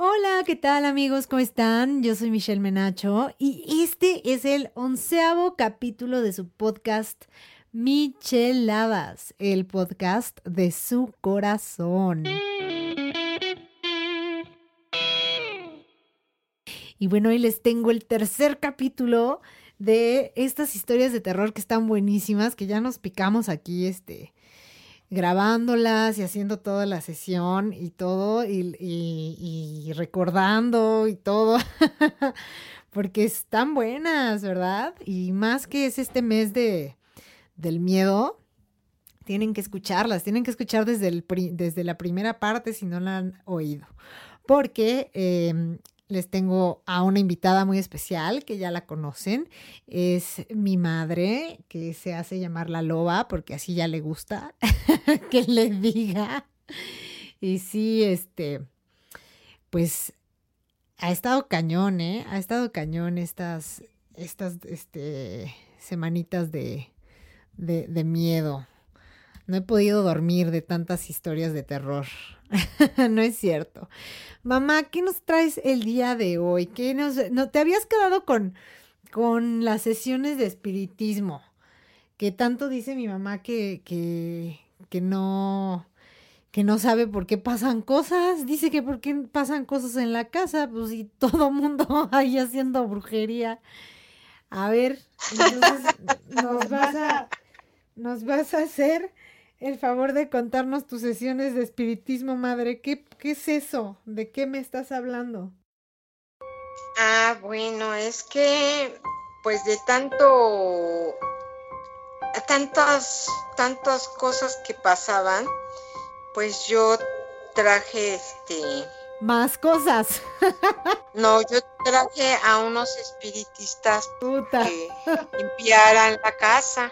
Hola, ¿qué tal amigos? ¿Cómo están? Yo soy Michelle Menacho y este es el onceavo capítulo de su podcast Micheladas, el podcast de su corazón. Y bueno, hoy les tengo el tercer capítulo de estas historias de terror que están buenísimas, que ya nos picamos aquí, este, grabándolas y haciendo toda la sesión y todo, y, recordando y todo, porque están buenas, ¿verdad? Y más que es este mes de, del miedo, tienen que escucharlas, tienen que escuchar desde, el, desde la primera parte si no la han oído, porque em, les tengo a una invitada muy especial que ya la conocen. Es mi madre, que se hace llamar la loba, porque así ya le gusta que le diga. Y sí, este, pues ha estado cañón, ¿eh? Ha estado cañón estas, estas, este, semanitas de, de, de miedo. No he podido dormir de tantas historias de terror. no es cierto. Mamá, ¿qué nos traes el día de hoy? ¿Qué nos, no, te habías quedado con, con las sesiones de espiritismo? Que tanto dice mi mamá que, que, que no que no sabe por qué pasan cosas, dice que por qué pasan cosas en la casa, pues y todo mundo ahí haciendo brujería. A ver, entonces nos vas a, nos vas a hacer el favor de contarnos tus sesiones de espiritismo, madre. ¿Qué, ¿Qué es eso? ¿De qué me estás hablando? Ah, bueno, es que pues de tanto tantas tantas cosas que pasaban, pues yo traje este más cosas. no, yo traje a unos espiritistas Puta. que limpiaran la casa.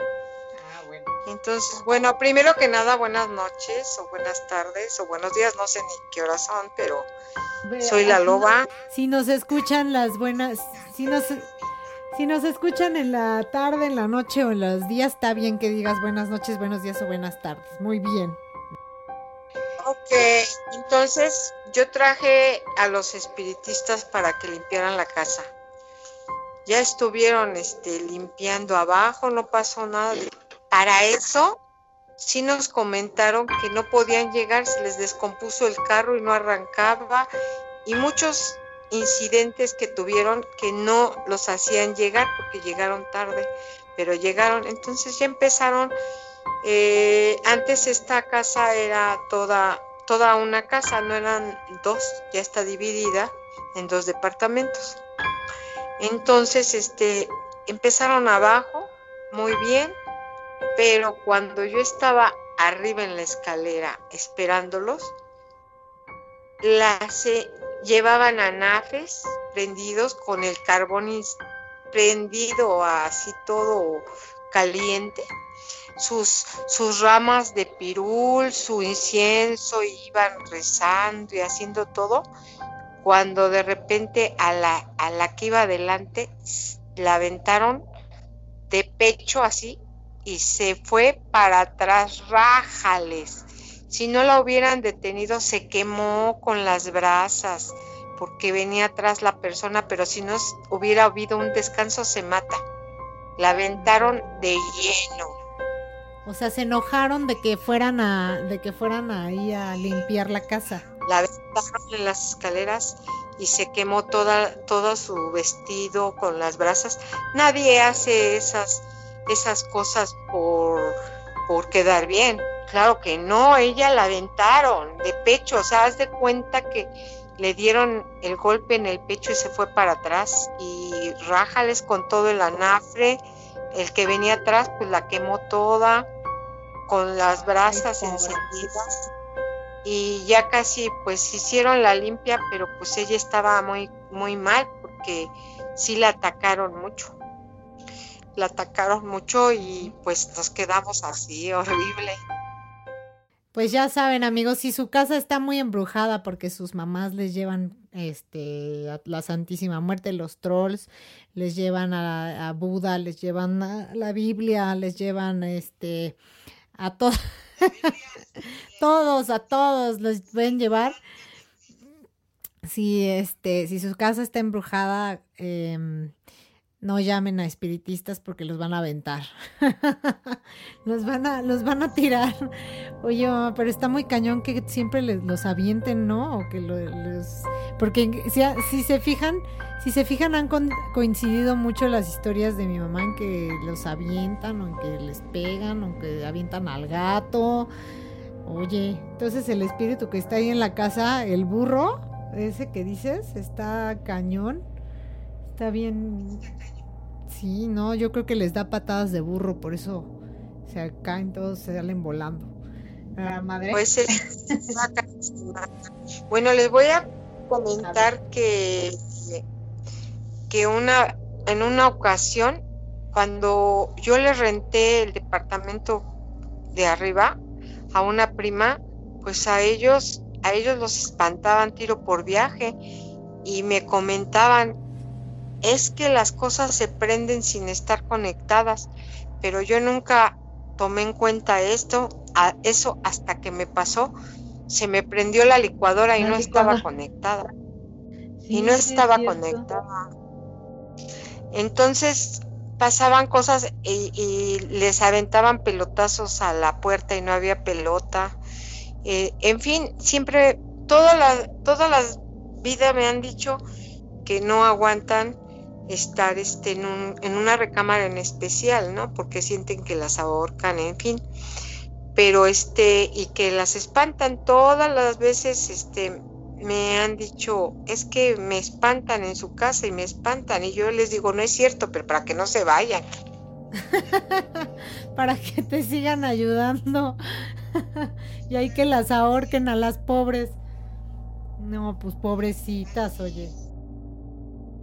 Entonces, bueno, primero que nada, buenas noches o buenas tardes o buenos días, no sé ni qué horas son, pero soy la loba. Si nos escuchan las buenas, si nos, si nos escuchan en la tarde, en la noche o en los días, está bien que digas buenas noches, buenos días o buenas tardes. Muy bien. Ok, entonces yo traje a los espiritistas para que limpiaran la casa. Ya estuvieron este, limpiando abajo, no pasó nada para eso sí nos comentaron que no podían llegar, se les descompuso el carro y no arrancaba y muchos incidentes que tuvieron que no los hacían llegar porque llegaron tarde, pero llegaron, entonces ya empezaron, eh, antes esta casa era toda, toda una casa, no eran dos, ya está dividida en dos departamentos. Entonces, este, empezaron abajo, muy bien, pero cuando yo estaba arriba en la escalera esperándolos, las llevaban a nafes prendidos con el carbón prendido así todo caliente, sus, sus ramas de pirul, su incienso, iban rezando y haciendo todo, cuando de repente a la, a la que iba adelante la aventaron de pecho así y se fue para atrás, rájales. Si no la hubieran detenido, se quemó con las brasas, porque venía atrás la persona, pero si no hubiera habido un descanso, se mata. La aventaron de lleno. O sea, se enojaron de que fueran a, de que fueran ahí a limpiar la casa. La aventaron en las escaleras y se quemó toda, todo su vestido con las brasas. Nadie hace esas esas cosas por, por quedar bien. Claro que no, ella la aventaron de pecho, o sea, haz de cuenta que le dieron el golpe en el pecho y se fue para atrás y rájales con todo el anafre, el que venía atrás pues la quemó toda con las brasas encendidas y ya casi pues hicieron la limpia, pero pues ella estaba muy muy mal porque sí la atacaron mucho la atacaron mucho y pues nos quedamos así, horrible. Pues ya saben, amigos, si su casa está muy embrujada porque sus mamás les llevan este a la Santísima Muerte, los trolls, les llevan a, Buda, les llevan a la Biblia, les llevan este a todos a todos les pueden llevar. si este, si su casa está embrujada, em, no llamen a espiritistas porque los van a aventar. los van a, los van a tirar. Oye, pero está muy cañón que siempre les, los avienten, ¿no? O que los, porque si, se fijan, si se fijan han coincidido mucho las historias de mi mamá en que los avientan, o en que les pegan, o que avientan al gato. Oye, entonces el espíritu que está ahí en la casa, el burro, ese que dices, está cañón. Está bien. Sí, no, yo creo que les da patadas de burro, por eso se caen todos, se salen volando. Ah, madre. Pues bueno, les voy a comentar que que una en una ocasión cuando yo le renté el departamento de arriba a una prima, pues a ellos a ellos los espantaban tiro por viaje y me comentaban, es que las cosas se prenden sin estar conectadas, pero yo nunca tomé en cuenta esto, a eso hasta que me pasó, se me prendió la licuadora y no estaba conectada. y no estaba conectada. Entonces pasaban cosas y, y, les aventaban pelotazos a la puerta y no había pelota. Eh, en fin, siempre, todas las, todas las vidas me han dicho que no aguantan estar este, en, un, en una recámara en especial, ¿no? Porque sienten que las ahorcan, en fin. Pero este, y que las espantan todas las veces, este, me han dicho, es que me espantan en su casa y me espantan. Y yo les digo, no es cierto, pero para que no se vayan. para que te sigan ayudando. y hay que las ahorquen a las pobres. No, pues pobrecitas, oye.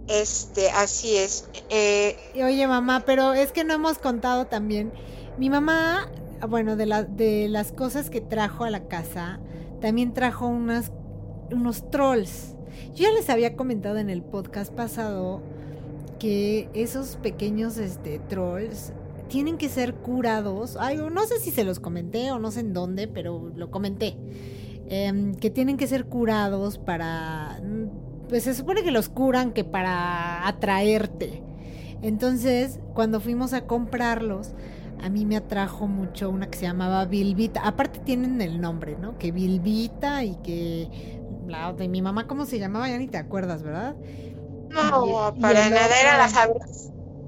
Este, así es. Eh, oye, mamá, pero es que no hemos contado también. Mi mamá, bueno, de, la, de las cosas que trajo a la casa, también trajo unas, unos trolls. Yo ya les había comentado en el podcast pasado que esos pequeños este, trolls tienen que ser curados. No sé si se los comenté o no sé en dónde, pero lo comenté. Em, que tienen que ser curados para... Pues se supone que los curan que para atraerte. Entonces, cuando fuimos a comprarlos, a mí me atrajo mucho una que se llamaba Bilbita. Aparte tienen el nombre, ¿no? Que Bilbita y que... La de mi mamá, ¿cómo se llamaba? Ya ni te acuerdas, ¿verdad? No, para nada era la familia.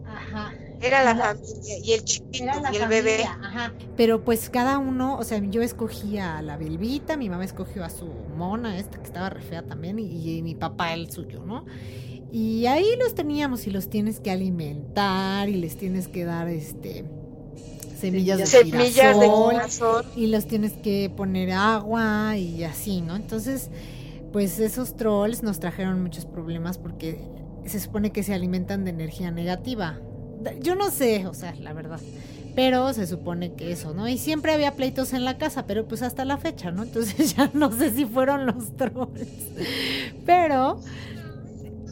Ajá. Era la familia y el chiquito y el bebé. Ajá. Pero pues cada uno, o sea, yo escogía a la Belvita, mi mamá escogió a su mona, esta que estaba re fea también, y, mi papá el suyo, ¿no? Y ahí los teníamos y los tienes que alimentar y les tienes que dar este semillas, de, semillas y los tienes que poner agua y así, ¿no? Entonces, pues esos trolls nos trajeron muchos problemas porque se supone que se alimentan de energía negativa. Yo no sé, o sea, la verdad. Pero se supone que eso, ¿no? Y siempre había pleitos en la casa, pero pues hasta la fecha, ¿no? Entonces ya no sé si fueron los trolls. Pero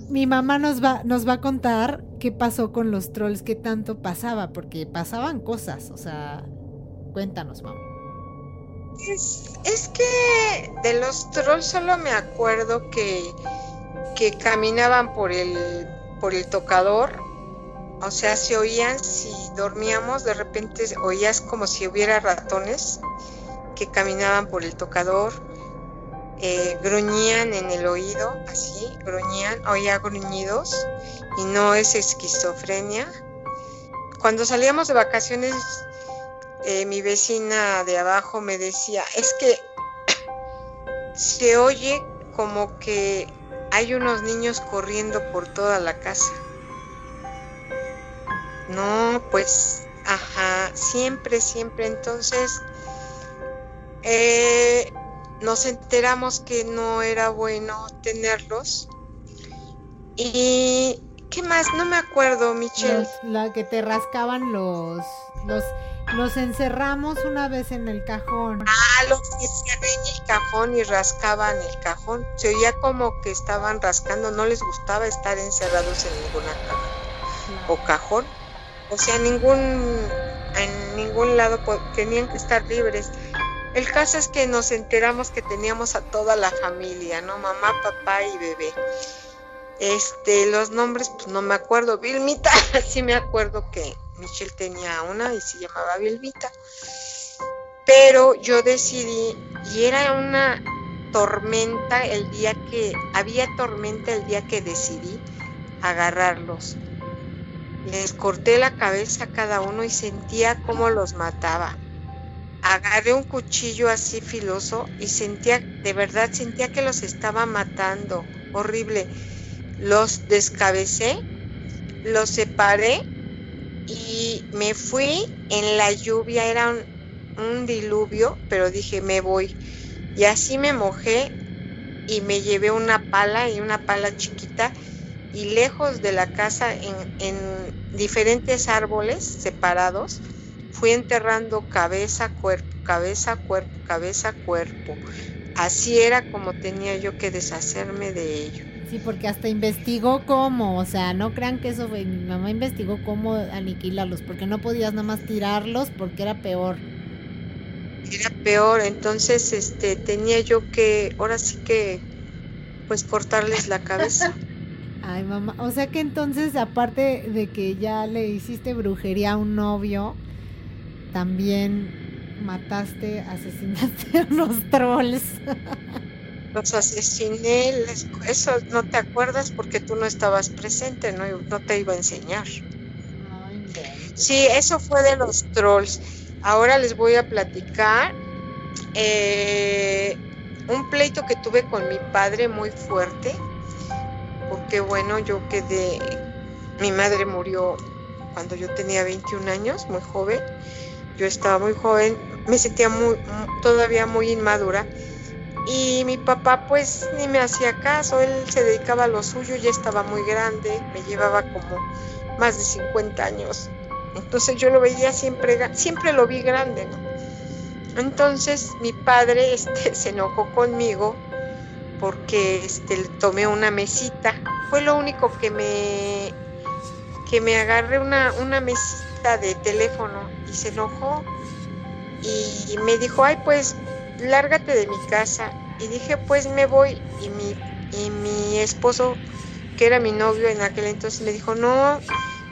mi mamá nos va, nos va a contar qué pasó con los trolls, qué tanto pasaba, porque pasaban cosas, o sea, cuéntanos, mamá. Es, que de los trolls solo me acuerdo que, que caminaban por el, por el tocador o sea, se oían si dormíamos, de repente oías como si hubiera ratones que caminaban por el tocador, eh, gruñían en el oído, así, gruñían, oía gruñidos y no es esquizofrenia. Cuando salíamos de vacaciones, eh, mi vecina de abajo me decía, es que se oye como que hay unos niños corriendo por toda la casa. No, pues, ajá, siempre, siempre. Entonces, eh, nos enteramos que no era bueno tenerlos. Y, ¿qué más? No me acuerdo, Michelle. la que te rascaban los, los, los encerramos una vez en el cajón. Ah, los encerré en el cajón y rascaban el cajón. Se oía como que estaban rascando, no les gustaba estar encerrados en ninguna caja o cajón. O sea, ningún, en ningún lado tenían que estar libres. El caso es que nos enteramos que teníamos a toda la familia, ¿no? Mamá, papá y bebé. Este, los nombres, pues no me acuerdo. Vilmita, sí me acuerdo que Michelle tenía una y se llamaba Vilmita. Pero yo decidí, y era una tormenta el día que, había tormenta el día que decidí agarrarlos. Les corté la cabeza a cada uno y sentía cómo los mataba. Agarré un cuchillo así filoso y sentía, de verdad sentía que los estaba matando. Horrible. Los descabecé, los separé y me fui en la lluvia. Era un, un diluvio, pero dije, me voy. Y así me mojé y me llevé una pala y una pala chiquita y lejos de la casa en, diferentes árboles separados, fui enterrando cabeza, cuerpo, cabeza, cuerpo, cabeza, cuerpo. Así era como tenía yo que deshacerme de ello. Sí, porque hasta investigó cómo, o sea, no crean que eso fue, mi mamá investigó cómo aniquilarlos, porque no podías nada más tirarlos porque era peor. Era peor, entonces este tenía yo que, ahora sí que, pues cortarles la cabeza. Ay, mamá. O sea que entonces, aparte de que ya le hiciste brujería a un novio, también mataste, asesinaste a unos trolls. Los asesiné, eso no te acuerdas porque tú no estabas presente, no, no te iba a enseñar. Sí, eso fue de los trolls. Ahora les voy a platicar eh, un pleito que tuve con mi padre muy fuerte porque bueno, yo quedé, mi madre murió cuando yo tenía 21 años, muy joven, yo estaba muy joven, me sentía muy, todavía muy inmadura. Y mi papá pues ni me hacía caso, él se dedicaba a lo suyo, ya estaba muy grande, me llevaba como más de 50 años, entonces yo lo veía siempre, siempre lo vi grande, ¿no? Entonces mi padre este, se enojó conmigo porque este, tomé una mesita. Fue lo único que me, que me agarré una, una mesita de teléfono y se enojó y me dijo, ay, pues lárgate de mi casa. Y dije, pues me voy. Y mi, y mi esposo, que era mi novio en aquel entonces, me dijo, no,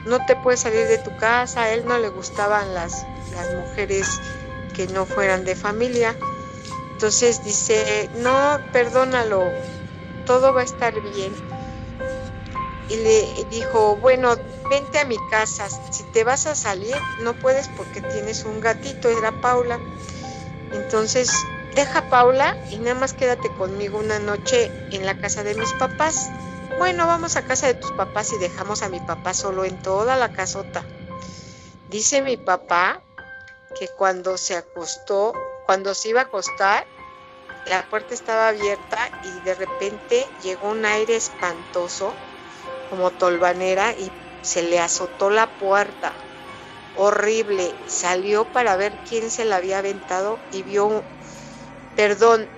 no te puedes salir de tu casa. A él no le gustaban las, las mujeres que no fueran de familia. Entonces dice, no, perdónalo, todo va a estar bien. Y le dijo, bueno, vente a mi casa, si te vas a salir, no puedes porque tienes un gatito, era Paula. Entonces, deja Paula y nada más quédate conmigo una noche en la casa de mis papás. Bueno, vamos a casa de tus papás y dejamos a mi papá solo en toda la casota. Dice mi papá que cuando se acostó, cuando se iba a acostar, la puerta estaba abierta y de repente llegó un aire espantoso, como tolvanera, y se le azotó la puerta. Horrible. Salió para ver quién se la había aventado y vio, perdón,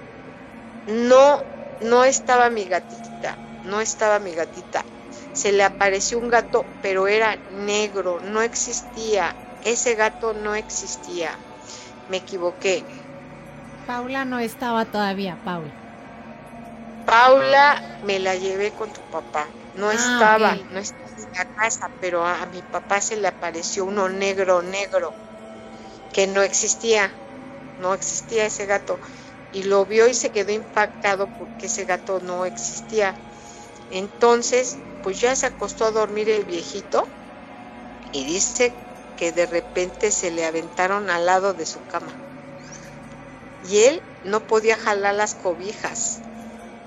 no, no estaba mi gatita, no estaba mi gatita. Se le apareció un gato, pero era negro, no existía. Ese gato no existía. Me equivoqué Paula no estaba todavía, Paula. Paula me la llevé con tu papá. No ah, estaba, no estaba en la casa, pero a, mi papá se le apareció uno negro, negro, que no existía, no existía ese gato. Y lo vio y se quedó impactado porque ese gato no existía. Entonces, pues ya se acostó a dormir el viejito y dice que de repente se le aventaron al lado de su cama y él no podía jalar las cobijas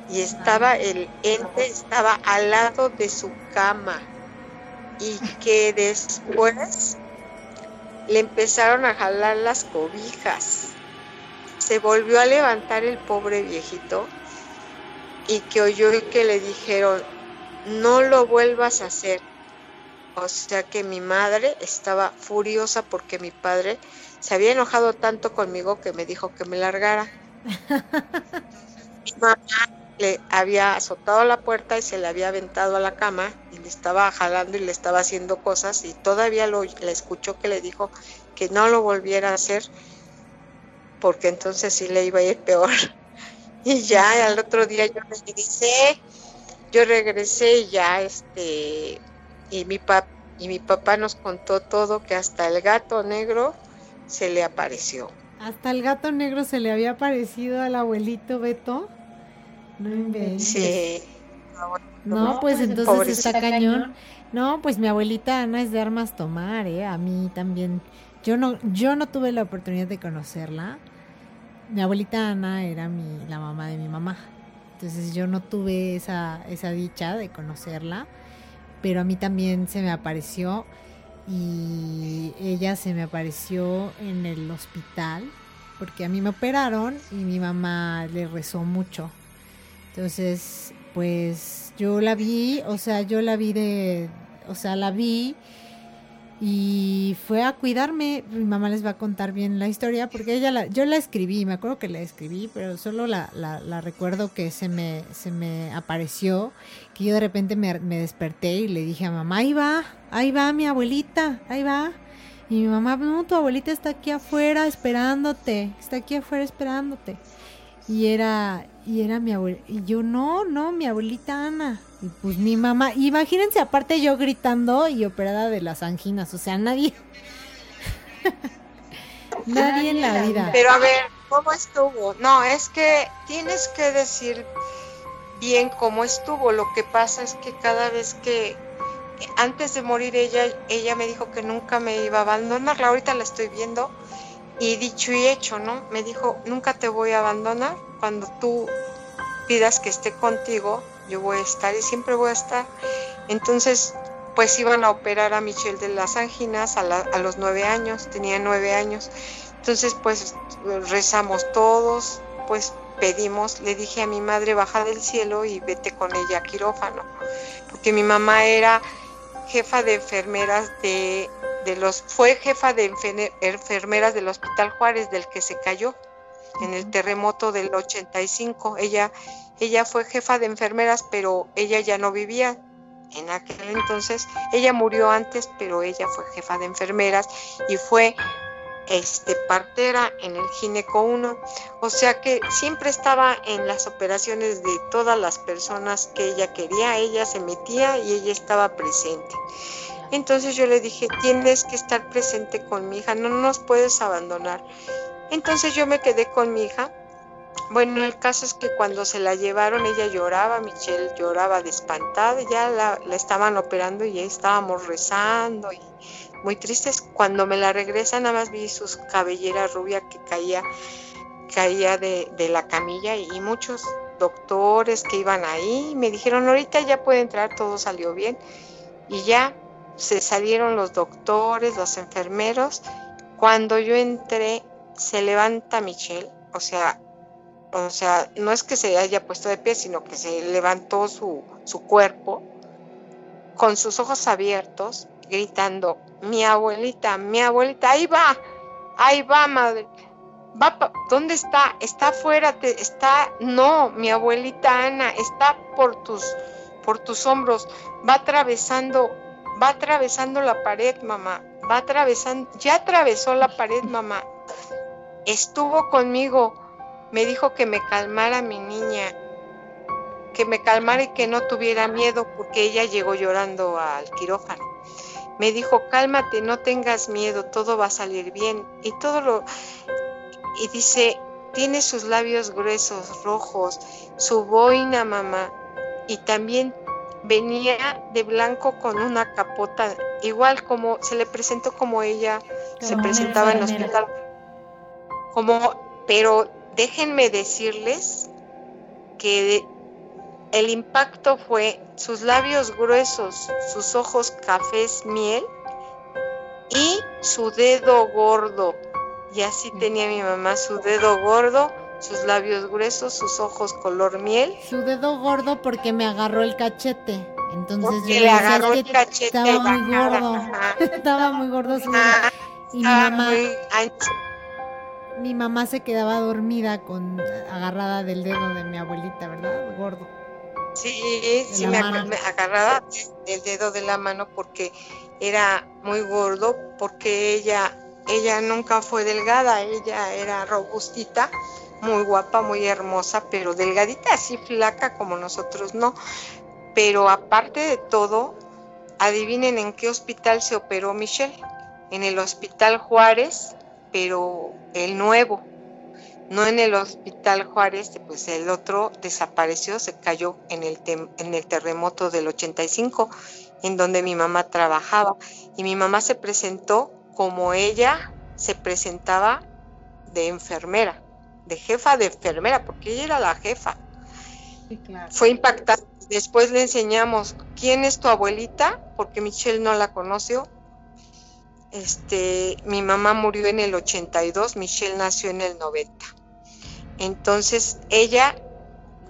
y estaba el ente estaba al lado de su cama y que después le empezaron a jalar las cobijas. Se volvió a levantar el pobre viejito y que oyó que le dijeron, no lo vuelvas a hacer. O sea que mi madre estaba furiosa porque mi padre se había enojado tanto conmigo que me dijo que me largara. Mi mamá le había azotado la puerta y se le había aventado a la cama y le estaba jalando y le estaba haciendo cosas y todavía lo, le escuchó que le dijo que no lo volviera a hacer. porque entonces sí le iba a ir peor. Y ya al otro día yo regresé, yo regresé y ya este, y mi, pap y mi papá nos contó todo, que hasta el gato negro se le apareció. Hasta el gato negro se le había aparecido al abuelito Beto. No inventes. Sí. No, pues entonces está cañón. No, pues mi abuelita Ana es de armas tomar, ¿eh? A mí también. Yo no, yo no tuve la oportunidad de conocerla. Mi abuelita Ana era mi, la mamá de mi mamá. Entonces yo no tuve esa, esa dicha de conocerla. Pero a mí también se me apareció y ella se me apareció en el hospital porque a mí me operaron y mi mamá le rezó mucho. Entonces, pues yo la vi, o sea, yo la vi de, o sea, la vi y fue a cuidarme. Mi mamá les va a contar bien la historia porque ella la, yo la escribí, me acuerdo que la escribí, pero solo la, la, recuerdo que se me, se me apareció, que yo de repente me, me, desperté y le dije a mamá, ahí va, ahí va mi abuelita, ahí va. Y mi mamá, no, tu abuelita está aquí afuera esperándote, está aquí afuera esperándote. Y era, y era mi abuelita, y yo no, no, mi abuelita Ana. Y pues mi mamá, imagínense aparte yo gritando y operada de las anginas, o sea, nadie, nadie en la vida. Pero a ver, ¿cómo estuvo? No, es que tienes que decir bien cómo estuvo. Lo que pasa es que cada vez que antes de morir ella, ella me dijo que nunca me iba a abandonar. Ahorita la estoy viendo y dicho y hecho, ¿no? Me dijo, nunca te voy a abandonar. Cuando tú pidas que esté contigo, yo voy a estar y siempre voy a estar. Entonces, pues iban a operar a Michelle de las anginas a, a los nueve años, tenía nueve años. Entonces, pues rezamos todos, pues pedimos, le dije a mi madre, baja del cielo y vete con ella a quirófano, porque mi mamá era jefa de enfermeras de, de los, fue jefa de enfermeras del Hospital Juárez, del que se cayó en el terremoto del 85. Ella, ella fue jefa de enfermeras, pero ella ya no vivía en aquel entonces. Ella murió antes, pero ella fue jefa de enfermeras y fue este, partera en el gineco 1, o sea que siempre estaba en las operaciones de todas las personas que ella quería, ella se metía y ella estaba presente. Entonces yo le dije, tienes que estar presente con mi hija, no nos puedes abandonar. Entonces yo me quedé con mi hija. Bueno, el caso es que cuando se la llevaron ella lloraba, Michelle lloraba de espantada, ya la, estaban operando y ahí estábamos rezando y muy tristes. Cuando me la regresan, nada más vi sus cabelleras rubia que caía, caía de, la camilla y, muchos doctores que iban ahí me dijeron, ahorita ya puede entrar, todo salió bien. Y ya se salieron los doctores, los enfermeros. Cuando yo entré, se levanta Michelle, o sea, o sea, no es que se haya puesto de pie, sino que se levantó su, su cuerpo con sus ojos abiertos, gritando, mi abuelita, mi abuelita, ahí va, ahí va, madre. Va, ¿Dónde está? Está afuera, te, está, no, mi abuelita Ana, está por tus, por tus hombros, va atravesando, va atravesando la pared, mamá, va atravesando, ya atravesó la pared, mamá, estuvo conmigo, me dijo que me calmara mi niña, que me calmara y que no tuviera miedo porque ella llegó llorando al quirófano me dijo, cálmate, no tengas miedo, todo va a salir bien. Y todo lo... Y dice, tiene sus labios gruesos, rojos, su boina, mamá. Y también venía de blanco con una capota, igual como se le presentó como ella se presentaba en el hospital. Como, pero déjenme decirles que el impacto fue sus labios gruesos, sus ojos cafés miel y su dedo gordo. Y así tenía mi mamá su dedo gordo, sus labios gruesos, sus ojos color miel. Su dedo gordo porque me agarró el cachete. Entonces yo le agarró el cachete. Estaba muy gordo. estaba muy gordo su dedo. Y mi mamá, mi mamá se quedaba dormida con agarrada del dedo de mi abuelita, ¿verdad? Gordo. Sí, sí, me, agarraba el dedo de la mano porque era muy gordo, porque ella ella nunca fue delgada, ella era robustita, muy guapa, muy hermosa, pero delgadita, así flaca como nosotros no. Pero aparte de todo, adivinen en qué hospital se operó Michelle. En el Hospital Juárez, pero el nuevo. No en el Hospital Juárez, pues el otro desapareció, se cayó en el, en el terremoto del 85, en donde mi mamá trabajaba. Y mi mamá se presentó como ella se presentaba de enfermera, de jefa de enfermera, porque ella era la jefa. Fue impactante. Después le enseñamos quién es tu abuelita, porque Michelle no la conoció. Este, mi mamá murió en el 82, Michelle nació en el 90. Entonces ella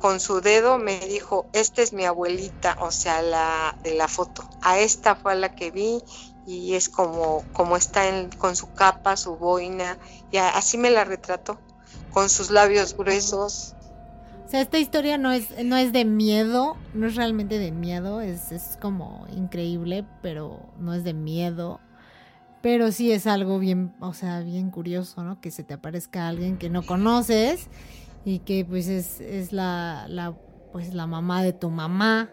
con su dedo me dijo, esta es mi abuelita, o sea, la de la foto. A esta fue a la que vi y es como, como está con su capa, su boina, y así me la retrató, con sus labios gruesos. O sea, esta historia no es, no es de miedo, no es realmente de miedo, es, es como increíble, pero no es de miedo. Pero sí es algo bien, o sea, bien curioso, ¿no? Que se te aparezca alguien que no conoces y que pues es, es la, la, pues la mamá de tu mamá.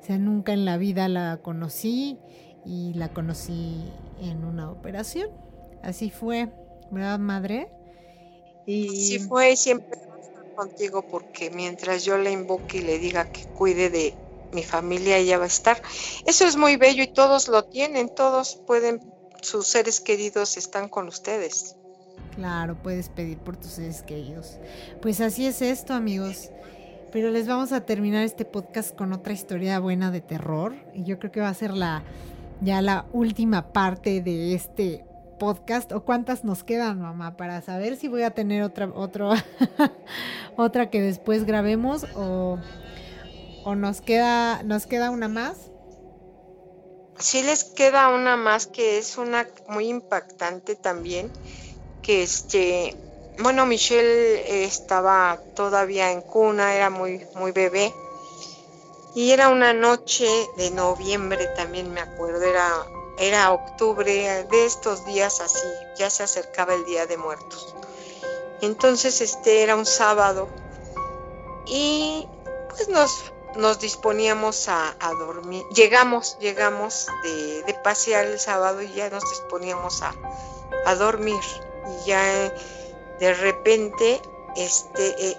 O sea, nunca en la vida la conocí y la conocí en una operación. Así fue, ¿verdad, madre? Y sí fue, siempre contigo porque mientras yo le invoque y le diga que cuide de mi familia, ella va a estar. Eso es muy bello y todos lo tienen, todos pueden, sus seres queridos están con ustedes. Claro, puedes pedir por tus seres queridos. Pues así es esto, amigos. Pero les vamos a terminar este podcast con otra historia buena de terror. Y yo creo que va a ser la, ya la última parte de este podcast o cuántas nos quedan, mamá, para saber si voy a tener otra otro otra que después grabemos o, o nos queda nos queda una más. Sí les queda una más que es una muy impactante también, que este bueno, Michelle estaba todavía en cuna, era muy muy bebé y era una noche de noviembre, también me acuerdo, era, era octubre, de estos días así, ya se acercaba el Día de Muertos. Entonces este era un sábado y pues nos, nos disponíamos a, dormir. Llegamos, llegamos de, de, pasear el sábado y ya nos disponíamos a, a dormir. Y ya de repente este, eh,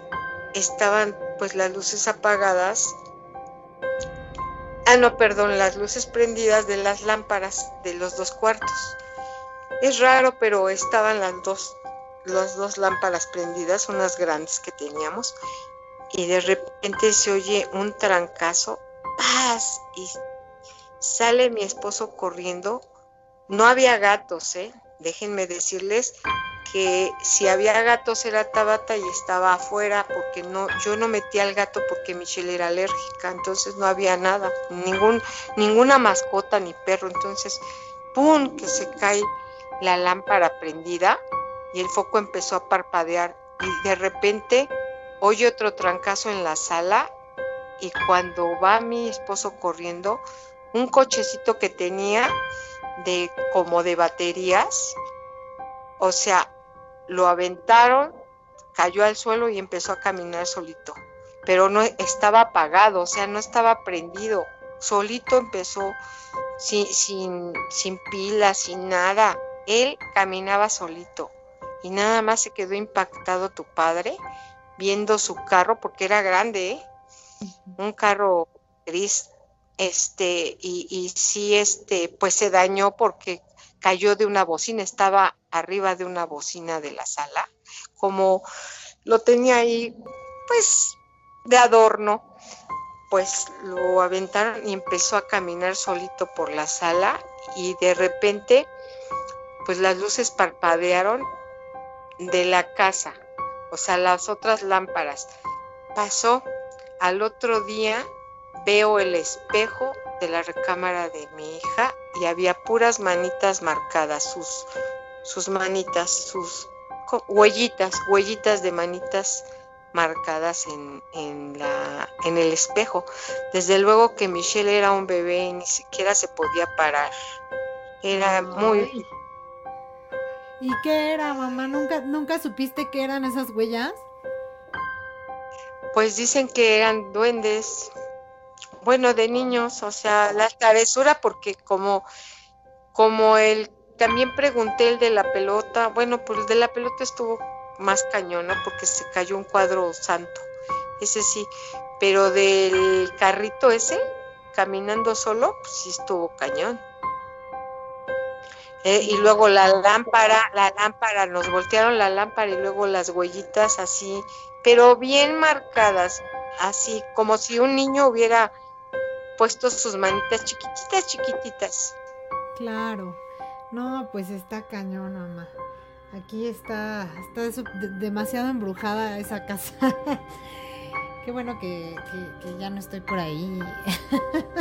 estaban pues las luces apagadas Ah, no, perdón, las luces prendidas de las lámparas de los dos cuartos. Es raro, pero estaban las dos, las dos lámparas prendidas, unas grandes que teníamos, y de repente se oye un trancazo, ¡paz! Y sale mi esposo corriendo. No había gatos, ¿eh? Déjenme decirles que si había gatos era Tabata y estaba afuera porque no yo no metía al gato porque Michelle era alérgica, entonces no había nada, ningún ninguna mascota ni perro, entonces pum que se cae la lámpara prendida y el foco empezó a parpadear y de repente oye otro trancazo en la sala y cuando va mi esposo corriendo, un cochecito que tenía de como de baterías o sea, lo aventaron, cayó al suelo y empezó a caminar solito. Pero no estaba apagado, o sea, no estaba prendido. Solito empezó sin, sin, sin pilas, sin nada. Él caminaba solito. Y nada más se quedó impactado tu padre viendo su carro, porque era grande, ¿eh? un carro gris, este, y, y sí, este, pues se dañó porque cayó de una bocina, estaba arriba de una bocina de la sala, como lo tenía ahí, pues, de adorno, pues lo aventaron y empezó a caminar solito por la sala y de repente, pues las luces parpadearon de la casa, o sea, las otras lámparas. Pasó, al otro día veo el espejo de la recámara de mi hija y había puras manitas marcadas, sus, sus manitas, sus huellitas, huellitas de manitas marcadas en, en, la, en el espejo. Desde luego que Michelle era un bebé y ni siquiera se podía parar. Era muy... ¿Y qué era, mamá? ¿Nunca, ¿Nunca supiste qué eran esas huellas? Pues dicen que eran duendes. Bueno, de niños, o sea, la travesura, porque como, como el, también pregunté el de la pelota, bueno, pues el de la pelota estuvo más cañona porque se cayó un cuadro santo, ese sí, pero del carrito ese, caminando solo, pues sí estuvo cañón. Eh, y luego la lámpara, la lámpara, nos voltearon la lámpara y luego las huellitas así, pero bien marcadas, así como si un niño hubiera puesto sus manitas chiquititas, chiquititas. Claro, no, pues está cañón, mamá. Aquí está, está demasiado embrujada esa casa. Qué bueno que, que ya no estoy por ahí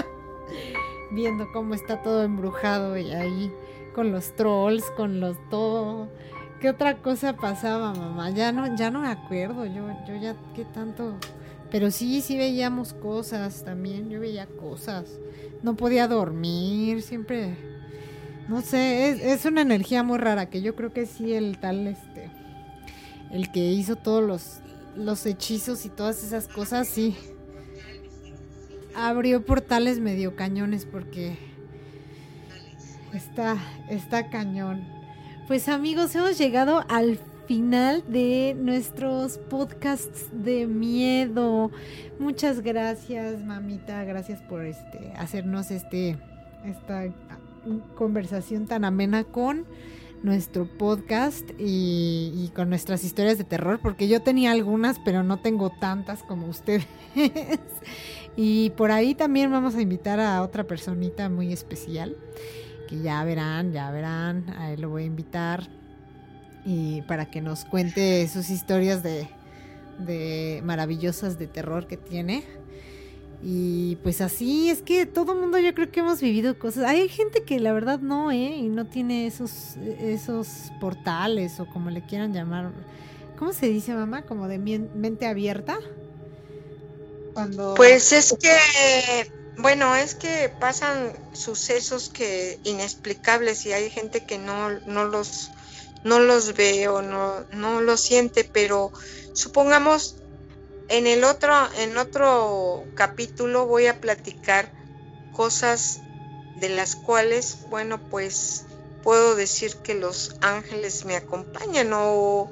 viendo cómo está todo embrujado y ahí con los trolls, con los todo. ¿Qué otra cosa pasaba, mamá? Ya no, ya no me acuerdo. Yo, yo ya qué tanto. Pero sí, sí veíamos cosas también. Yo veía cosas. No podía dormir, siempre. No sé, es, es una energía muy rara que yo creo que sí el tal este. El que hizo todos los, los hechizos y todas esas cosas, sí. Abrió portales medio cañones porque Está, está cañón. Pues amigos, hemos llegado al final de nuestros podcasts de miedo. Muchas gracias, mamita. Gracias por este hacernos este esta conversación tan amena con nuestro podcast y, y, con nuestras historias de terror, porque yo tenía algunas, pero no tengo tantas como ustedes. y por ahí también vamos a invitar a otra personita muy especial ya verán, ya verán, a él lo voy a invitar y para que nos cuente sus historias de, de maravillosas de terror que tiene. Y pues así, es que todo el mundo yo creo que hemos vivido cosas. Hay gente que la verdad no, ¿eh? Y no tiene esos, esos portales o como le quieran llamar. ¿Cómo se dice, mamá? ¿Como de mente abierta? Cuando... Pues es que bueno, es que pasan sucesos que inexplicables y hay gente que no, no los no los ve o no, no los siente, pero supongamos en el otro, en otro capítulo voy a platicar cosas de las cuales, bueno, pues puedo decir que los ángeles me acompañan o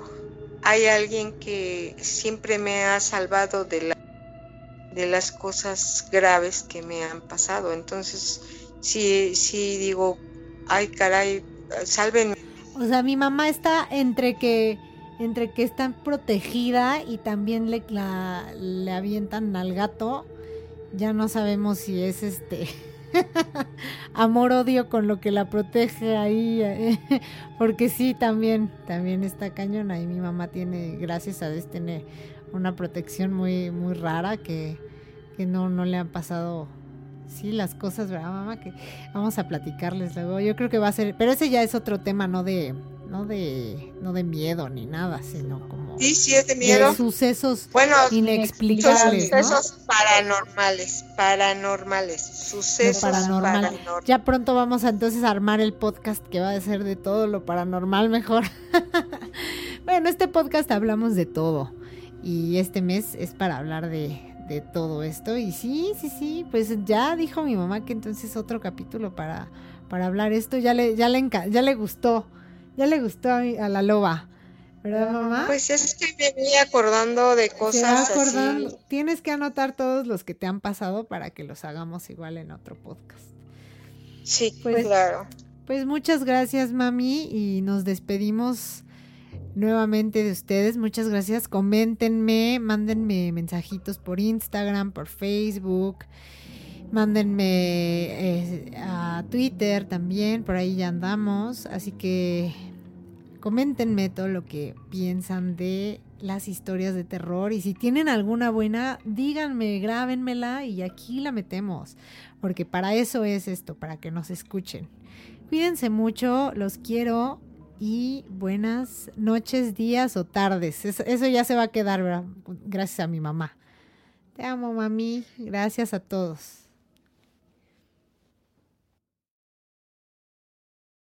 hay alguien que siempre me ha salvado de la de las cosas graves que me han pasado. Entonces, sí, sí digo, ay caray, salven. O sea, mi mamá está entre que entre que está protegida y también le, le avientan al gato. Ya no sabemos si es este amor odio con lo que la protege ahí porque sí también también está cañona y mi mamá tiene gracias a Dios tiene una protección muy, muy rara que, no, no le han pasado, sí, las cosas, ¿verdad, mamá? Que vamos a platicarles luego. Yo creo que va a ser, pero ese ya es otro tema, no de, no de, no de miedo ni nada, sino como sí, sí es de miedo. sucesos bueno, inexplicables, sucesos paranormales, paranormales, sucesos paranormal. Ya pronto vamos a entonces armar el podcast que va a ser de todo lo paranormal mejor. bueno, este podcast hablamos de todo y este mes es para hablar de, todo esto. Y sí, sí, sí, pues ya dijo mi mamá que entonces otro capítulo para, para hablar esto. Ya le, ya le, ya le gustó, ya le gustó a, la loba. ¿Verdad, mamá? Pues es que me voy acordando de cosas acordando. Tienes que anotar todos los que te han pasado para que los hagamos igual en otro podcast. Sí, pues, claro. Pues muchas gracias, mami, y nos despedimos nuevamente de ustedes. Muchas gracias. Coméntenme, mándenme mensajitos por Instagram, por Facebook. Mándenme eh, a Twitter también, por ahí ya andamos. Así que coméntenme todo lo que piensan de las historias de terror. Y si tienen alguna buena, díganme, grábenmela y aquí la metemos. Porque para eso es esto, para que nos escuchen. Cuídense mucho, los quiero y buenas noches, días o tardes. Eso, ya se va a quedar, gracias a mi mamá. Te amo, mami. Gracias a todos.